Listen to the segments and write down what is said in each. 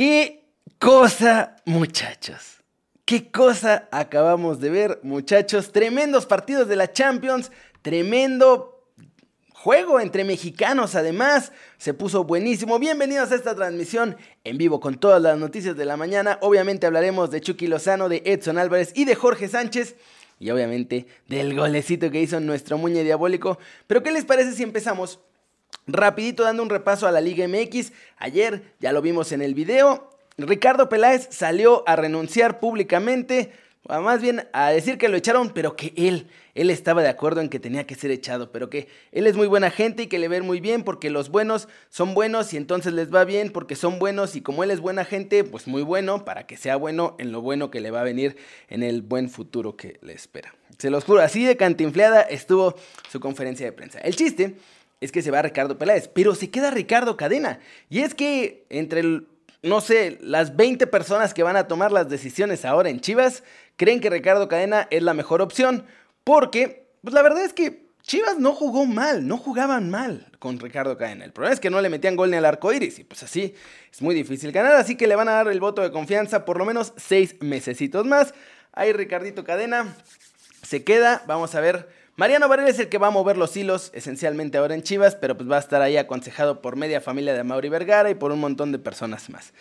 Qué cosa, muchachos. Qué cosa acabamos de ver, muchachos. Tremendos partidos de la Champions. Tremendo juego entre mexicanos, además. Se puso buenísimo. Bienvenidos a esta transmisión en vivo con todas las noticias de la mañana. Obviamente hablaremos de Chucky Lozano, de Edson Álvarez y de Jorge Sánchez. Y obviamente del golecito que hizo nuestro muñe diabólico. Pero ¿qué les parece si empezamos Rapidito dando un repaso a la Liga MX. Ayer ya lo vimos en el video. Ricardo Peláez salió a renunciar públicamente, o más bien a decir que lo echaron, pero que él, él estaba de acuerdo en que tenía que ser echado, pero que él es muy buena gente y que le ven muy bien porque los buenos son buenos y entonces les va bien porque son buenos y como él es buena gente, pues muy bueno para que sea bueno en lo bueno que le va a venir en el buen futuro que le espera. Se los juro, así de cantinfleada estuvo su conferencia de prensa. El chiste es que se va Ricardo Peláez, pero se queda Ricardo Cadena. Y es que entre, no sé, las 20 personas que van a tomar las decisiones ahora en Chivas, creen que Ricardo Cadena es la mejor opción, porque, pues la verdad es que Chivas no jugó mal, no jugaban mal con Ricardo Cadena. El problema es que no le metían gol ni al arco iris y pues así es muy difícil ganar. Así que le van a dar el voto de confianza por lo menos seis mesecitos más. Ahí Ricardito Cadena se queda. Vamos a ver Mariano Varela es el que va a mover los hilos esencialmente ahora en Chivas, pero pues va a estar ahí aconsejado por media familia de Mauri Vergara y por un montón de personas más.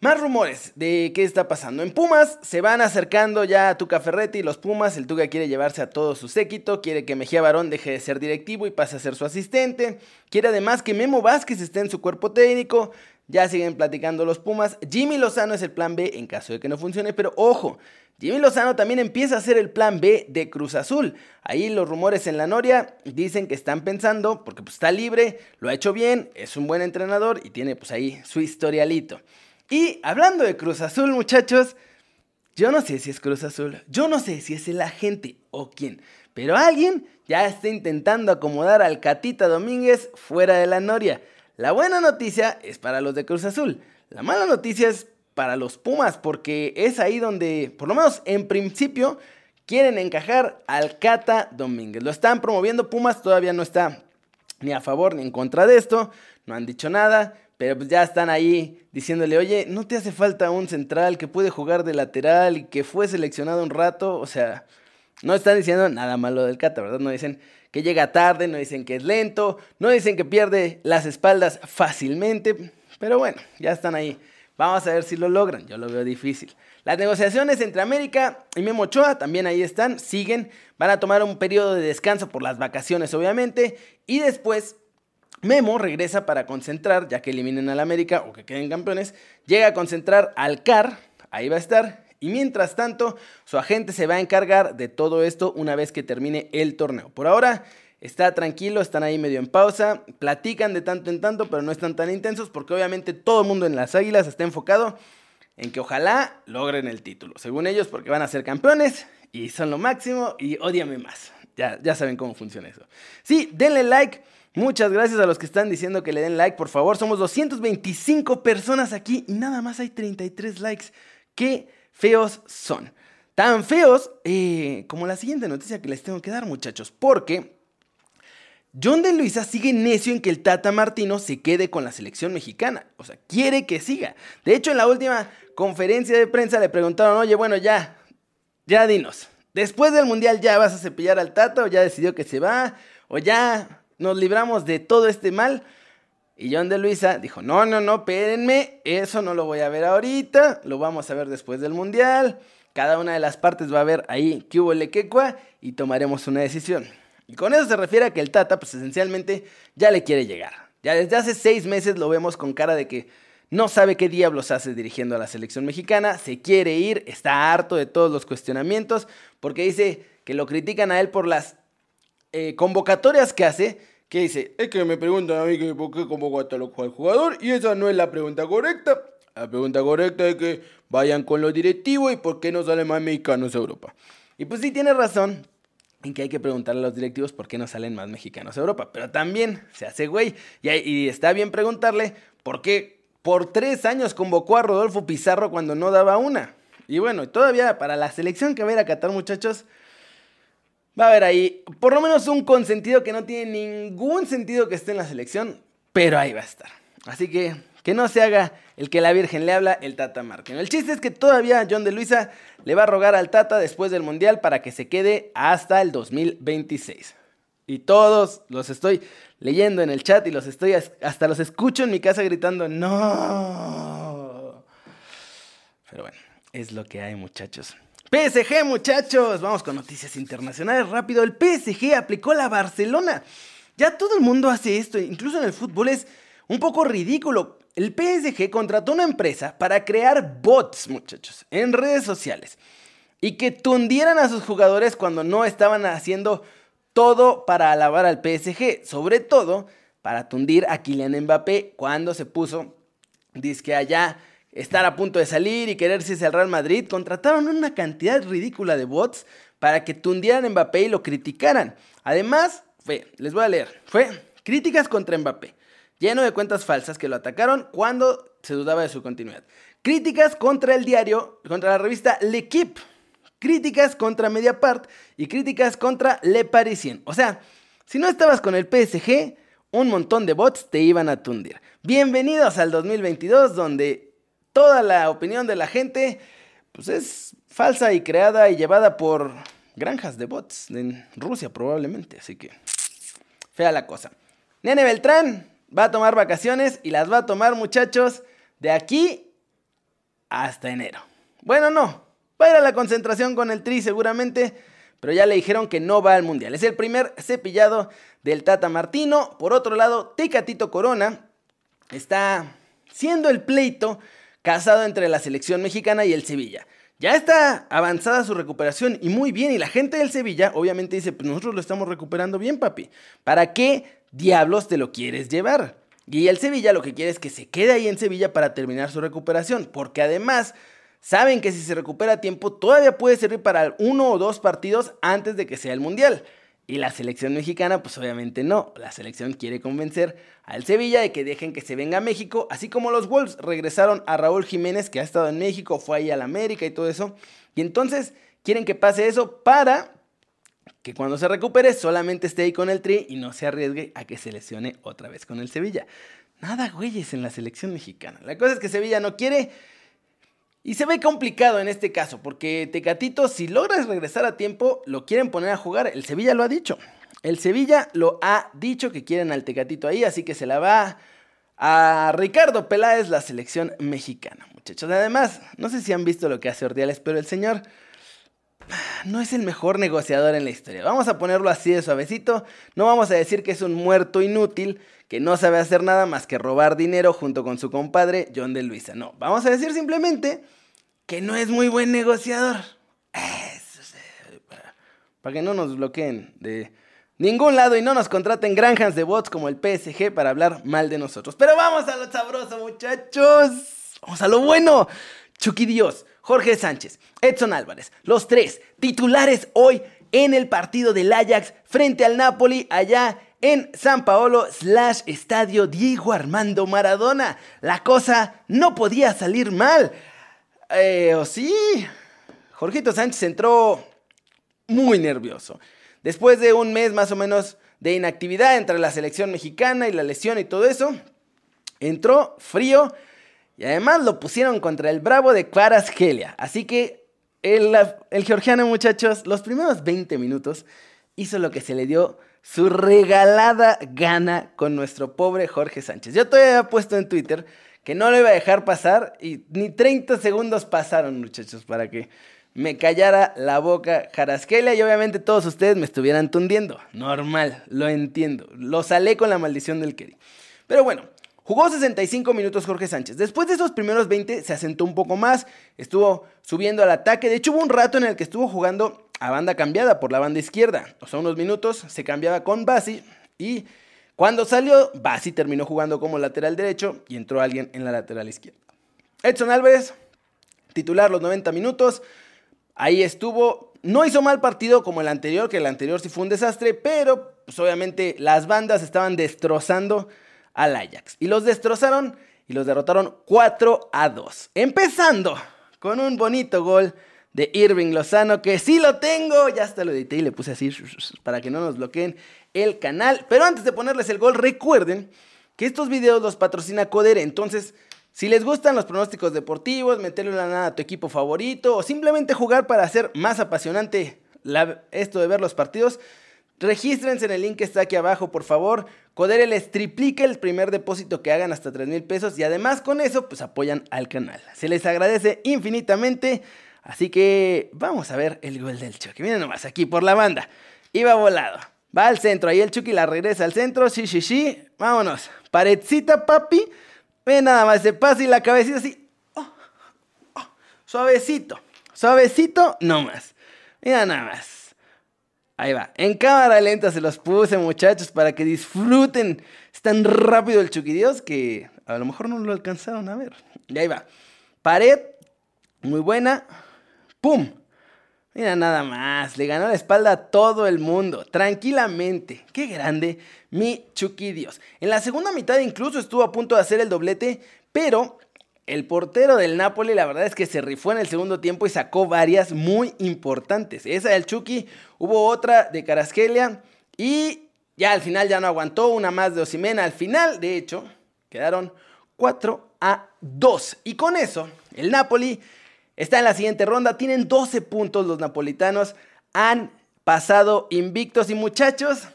Más rumores de qué está pasando. En Pumas se van acercando ya a Tuca Ferretti, los Pumas. El Tuca quiere llevarse a todo su séquito, quiere que Mejía Barón deje de ser directivo y pase a ser su asistente. Quiere además que Memo Vázquez esté en su cuerpo técnico. Ya siguen platicando los Pumas. Jimmy Lozano es el plan B en caso de que no funcione, pero ojo, Jimmy Lozano también empieza a hacer el plan B de Cruz Azul. Ahí los rumores en la Noria dicen que están pensando, porque pues, está libre, lo ha hecho bien, es un buen entrenador y tiene pues ahí su historialito. Y hablando de Cruz Azul, muchachos, yo no sé si es Cruz Azul, yo no sé si es el agente o quién, pero alguien ya está intentando acomodar al Catita Domínguez fuera de la Noria. La buena noticia es para los de Cruz Azul. La mala noticia es para los Pumas, porque es ahí donde, por lo menos en principio, quieren encajar al Cata Domínguez. Lo están promoviendo Pumas, todavía no está ni a favor ni en contra de esto, no han dicho nada, pero pues ya están ahí diciéndole, oye, ¿no te hace falta un central que puede jugar de lateral y que fue seleccionado un rato? O sea, no están diciendo nada malo del Cata, ¿verdad? No dicen que llega tarde, no dicen que es lento, no dicen que pierde las espaldas fácilmente, pero bueno, ya están ahí Vamos a ver si lo logran, yo lo veo difícil. Las negociaciones entre América y Memo Ochoa también ahí están, siguen, van a tomar un periodo de descanso por las vacaciones obviamente y después Memo regresa para concentrar, ya que eliminen al América o que queden campeones, llega a concentrar al CAR, ahí va a estar, y mientras tanto su agente se va a encargar de todo esto una vez que termine el torneo. Por ahora está tranquilo, están ahí medio en pausa, platican de tanto en tanto, pero no están tan intensos porque obviamente todo el mundo en las Águilas está enfocado en que ojalá logren el título, según ellos, porque van a ser campeones y son lo máximo y odiame más. Ya, ya saben cómo funciona eso. Sí, denle like. Muchas gracias a los que están diciendo que le den like, por favor. Somos 225 personas aquí y nada más hay 33 likes. Qué feos son. Tan feos eh, como la siguiente noticia que les tengo que dar, muchachos. Porque John de Luisa sigue necio en que el Tata Martino se quede con la selección mexicana. O sea, quiere que siga. De hecho, en la última conferencia de prensa le preguntaron, oye, bueno, ya, ya dinos. Después del Mundial ya vas a cepillar al Tata o ya decidió que se va o ya nos libramos de todo este mal. Y John de Luisa dijo, no, no, no, espérenme, eso no lo voy a ver ahorita, lo vamos a ver después del Mundial. Cada una de las partes va a ver ahí que hubo y tomaremos una decisión. Y con eso se refiere a que el Tata, pues esencialmente, ya le quiere llegar. Ya desde hace seis meses lo vemos con cara de que no sabe qué diablos hace dirigiendo a la selección mexicana, se quiere ir, está harto de todos los cuestionamientos, porque dice que lo critican a él por las eh, convocatorias que hace, que dice, es que me preguntan a mí que por qué convoco a tal jugador, y esa no es la pregunta correcta. La pregunta correcta es que vayan con los directivos y por qué no salen más mexicanos a Europa. Y pues sí tiene razón, en que hay que preguntarle a los directivos por qué no salen más mexicanos a Europa. Pero también se hace güey. Y, está bien preguntarle por qué por tres años convocó a Rodolfo Pizarro cuando no daba una. Y bueno, todavía para la selección que va a ir a Qatar, muchachos, va a haber ahí por lo menos un consentido que no tiene ningún sentido que esté en la selección, pero ahí va a estar. Así que que no se haga el que la Virgen le habla, el Tata Martino. El chiste es que todavía John de Luisa le va a rogar al Tata después del Mundial para que se quede hasta el 2026. Y todos los estoy leyendo en el chat y los estoy hasta los escucho en mi casa gritando no. Pero bueno, es lo que hay, muchachos. PSG, muchachos. Vamos con noticias internacionales rápido. El PSG aplicó la Barcelona. Ya todo el mundo hace esto, incluso en el fútbol es un poco ridículo. El PSG contrató una empresa para crear bots, muchachos, en redes sociales. Y que tundieran a sus jugadores cuando no estaban haciendo todo para alabar al PSG. Sobre todo para tundir a Kylian Mbappé cuando se puso, que allá, estar a punto de salir y quererse al Real Madrid. Contrataron una cantidad ridícula de bots para que tundieran a Mbappé y lo criticaran. Además, fue, les voy a leer, fue críticas contra Mbappé lleno de cuentas falsas que lo atacaron cuando se dudaba de su continuidad. Críticas contra el diario, contra la revista L'Equipe. Críticas contra Mediapart y críticas contra Le Parisien. O sea, si no estabas con el PSG, un montón de bots te iban a tundir. Bienvenidos al 2022 donde toda la opinión de la gente pues es falsa y creada y llevada por granjas de bots en Rusia probablemente, así que fea la cosa. Nene Beltrán, va a tomar vacaciones y las va a tomar muchachos de aquí hasta enero. Bueno, no, va a ir a la concentración con el Tri seguramente, pero ya le dijeron que no va al Mundial. Es el primer cepillado del Tata Martino. Por otro lado, Tecatito Corona está siendo el pleito casado entre la selección mexicana y el Sevilla. Ya está avanzada su recuperación y muy bien. Y la gente del Sevilla obviamente dice, pues nosotros lo estamos recuperando bien, papi. ¿Para qué diablos te lo quieres llevar? Y el Sevilla lo que quiere es que se quede ahí en Sevilla para terminar su recuperación. Porque además saben que si se recupera a tiempo todavía puede servir para uno o dos partidos antes de que sea el Mundial. Y la selección mexicana, pues obviamente no. La selección quiere convencer al Sevilla de que dejen que se venga a México, así como los Wolves regresaron a Raúl Jiménez, que ha estado en México, fue ahí al América y todo eso. Y entonces quieren que pase eso para que cuando se recupere solamente esté ahí con el Tri y no se arriesgue a que se lesione otra vez con el Sevilla. Nada, güeyes, en la selección mexicana. La cosa es que Sevilla no quiere y se ve complicado en este caso, porque Tecatito, si logras regresar a tiempo, lo quieren poner a jugar. El Sevilla lo ha dicho. El Sevilla lo ha dicho que quieren al Tecatito ahí, así que se la va a Ricardo Peláez, la selección mexicana, muchachos. Además, no sé si han visto lo que hace Ordiales, pero el señor no es el mejor negociador en la historia. Vamos a ponerlo así de suavecito. No vamos a decir que es un muerto inútil que no sabe hacer nada más que robar dinero junto con su compadre John de Luisa. No, vamos a decir simplemente que no es muy buen negociador. para, que no nos bloqueen de ningún lado y no nos contraten granjas de bots como el PSG para hablar mal de nosotros. Pero vamos a lo sabroso, muchachos. Vamos a lo bueno. Chucky Dios, Jorge Sánchez, Edson Álvarez, los tres titulares hoy en el partido del Ajax frente al Napoli allá en San Paolo slash Estadio Diego Armando Maradona. La cosa no podía salir mal. Eh, ¿O sí? Jorgito Sánchez entró muy nervioso. Después de un mes más o menos de inactividad entre la selección mexicana y la lesión y todo eso, entró frío y además lo pusieron contra el Bravo de Kvaratskhelia. Así que el, el georgiano, muchachos, los primeros 20 minutos hizo lo que se le dio su regalada gana con nuestro pobre Jorge Sánchez. Yo todavía había puesto en Twitter que no lo iba a dejar pasar y ni 30 segundos pasaron, muchachos, para que me callara la boca Jarasquela y obviamente todos ustedes me estuvieran tundiendo. Normal, lo entiendo. Lo salé con la maldición del Kerry. Pero bueno, Jugó 65 minutos Jorge Sánchez. Después de esos primeros 20 se asentó un poco más, estuvo subiendo al ataque. De hecho hubo un rato en el que estuvo jugando a banda cambiada por la banda izquierda. O sea, unos minutos se cambiaba con Basi y cuando salió, Basi terminó jugando como lateral derecho y entró alguien en la lateral izquierda. Edson Álvarez, titular los 90 minutos. Ahí estuvo. No hizo mal partido como el anterior, que el anterior sí fue un desastre, pero pues, obviamente las bandas estaban destrozando al Ajax. Y los destrozaron y los derrotaron 4 a 2. Empezando con un bonito gol de Irving Lozano, que sí lo tengo, ya hasta lo edité y le puse así para que no nos bloqueen el canal. Pero antes de ponerles el gol, recuerden que estos videos los patrocina Codere. Entonces, si les gustan los pronósticos deportivos, meterle la nada a tu equipo favorito o simplemente jugar para hacer más apasionante esto de ver los partidos, regístrense en el link que está aquí abajo, por favor. Codere les triplica el primer depósito que hagan hasta 3 mil pesos y además con eso pues apoyan al canal. Se les agradece infinitamente. Así que vamos a ver el gol del Chucky. Miren nomás, aquí por la banda. Iba volado. Va al centro. Ahí el Chucky la regresa al centro. Sí, sí, sí. Vámonos. Paredcita, papi. Ve nada más. Se pasa y la cabecita así. Oh, oh, suavecito. Suavecito, no más. Mira nada más. Ahí va. En cámara lenta se los puse, muchachos, para que disfruten. Es tan rápido el Chucky Dios que a lo mejor no lo alcanzaron a ver. Y ahí va. Pared. Muy buena. ¡Pum! Mira nada más, le ganó la espalda a todo el mundo, tranquilamente. Qué grande, mi Chucky Dios. En la segunda mitad incluso estuvo a punto de hacer el doblete, pero el portero del Napoli la verdad es que se rifó en el segundo tiempo y sacó varias muy importantes. Esa del Chucky, hubo otra de Carasquelia y ya al final ya no aguantó, una más de Osimena. Al final, de hecho, quedaron 4 a 2. Y con eso, el Napoli Está en la siguiente ronda, tienen 12 puntos los napolitanos, han pasado invictos y muchachos,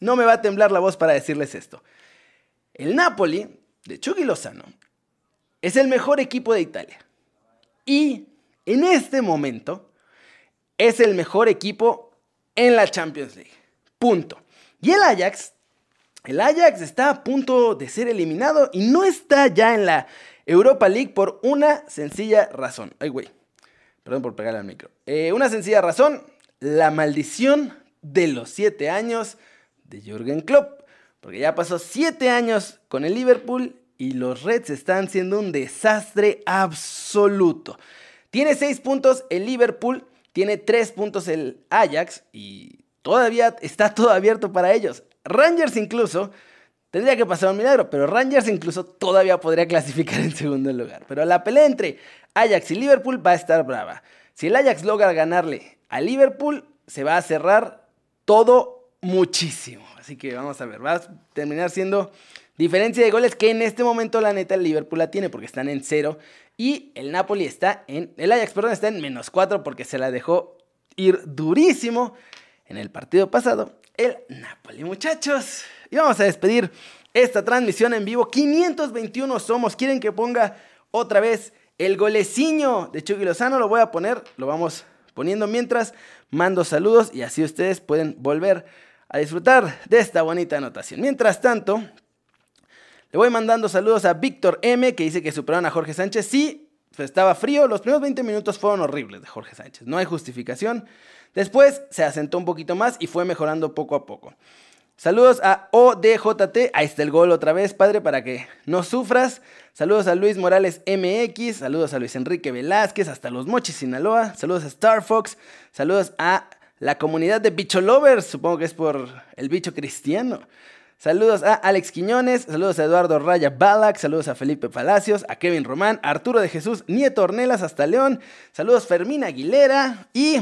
no me va a temblar la voz para decirles esto. El Napoli de Chucky Lozano es el mejor equipo de Italia y en este momento es el mejor equipo en la Champions League. Punto. Y el Ajax, el Ajax está a punto de ser eliminado y no está ya en la Europa League por una sencilla razón. Ay, güey. Perdón por pegarle al micro. Eh, una sencilla razón. La maldición de los siete años de Jürgen Klopp. Porque ya pasó siete años con el Liverpool y los Reds están siendo un desastre absoluto. Tiene seis puntos el Liverpool, tiene tres puntos el Ajax y todavía está todo abierto para ellos. Rangers incluso Tendría que pasar un milagro, pero Rangers incluso todavía podría clasificar en segundo lugar. Pero la pelea entre Ajax y Liverpool va a estar brava. Si el Ajax logra ganarle a Liverpool, se va a cerrar todo muchísimo. Así que vamos a ver, va a terminar siendo diferencia de goles que en este momento la neta el Liverpool la tiene porque están en cero. Y el Napoli está en, el Ajax, perdón, está en menos cuatro porque se la dejó ir durísimo en el partido pasado el Napoli, muchachos. Y vamos a despedir esta transmisión en vivo. 521 somos. ¿Quieren que ponga otra vez el goleciño de Chucky Lozano? Lo voy a poner, lo vamos poniendo mientras mando saludos y así ustedes pueden volver a disfrutar de esta bonita anotación. Mientras tanto, le voy mandando saludos a Víctor M, que dice que superaron a Jorge Sánchez. Sí, estaba frío. Los primeros 20 minutos fueron horribles de Jorge Sánchez. No hay justificación. Después se asentó un poquito más y fue mejorando poco a poco. Saludos a ODJT, ahí está el gol otra vez, padre, para que no sufras. Saludos a Luis Morales MX, saludos a Luis Enrique Velázquez, hasta Los Mochis, Sinaloa. Saludos a Star Fox, saludos a la comunidad de Bicho Lovers, supongo que es por el bicho cristiano. Saludos a Alex Quiñones, saludos a Eduardo Raya Balak, saludos a Felipe Palacios, a Kevin Román, Arturo de Jesús Nieto Ornelas hasta León, saludos Fermín Aguilera y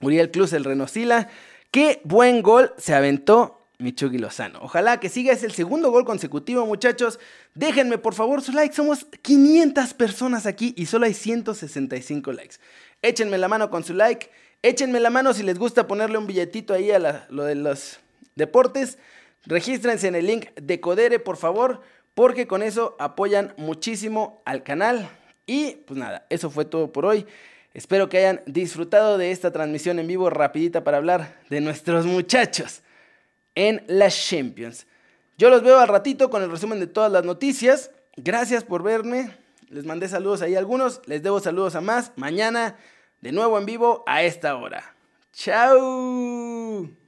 Uriel Cruz, el Renosila. Qué buen gol se aventó Michugi Lozano. Ojalá que siga, es el segundo gol consecutivo, muchachos. Déjenme por favor su like, somos 500 personas aquí y solo hay 165 likes. Échenme la mano con su like, échenme la mano si les gusta ponerle un billetito ahí a lo de los deportes. Regístrense en el link de Codere, por favor, porque con eso apoyan muchísimo al canal. Y pues nada, eso fue todo por hoy. Espero que hayan disfrutado de esta transmisión en vivo rapidita para hablar de nuestros muchachos en las Champions. Yo los veo al ratito con el resumen de todas las noticias. Gracias por verme. Les mandé saludos ahí a algunos. Les debo saludos a más. Mañana de nuevo en vivo a esta hora. ¡Chao!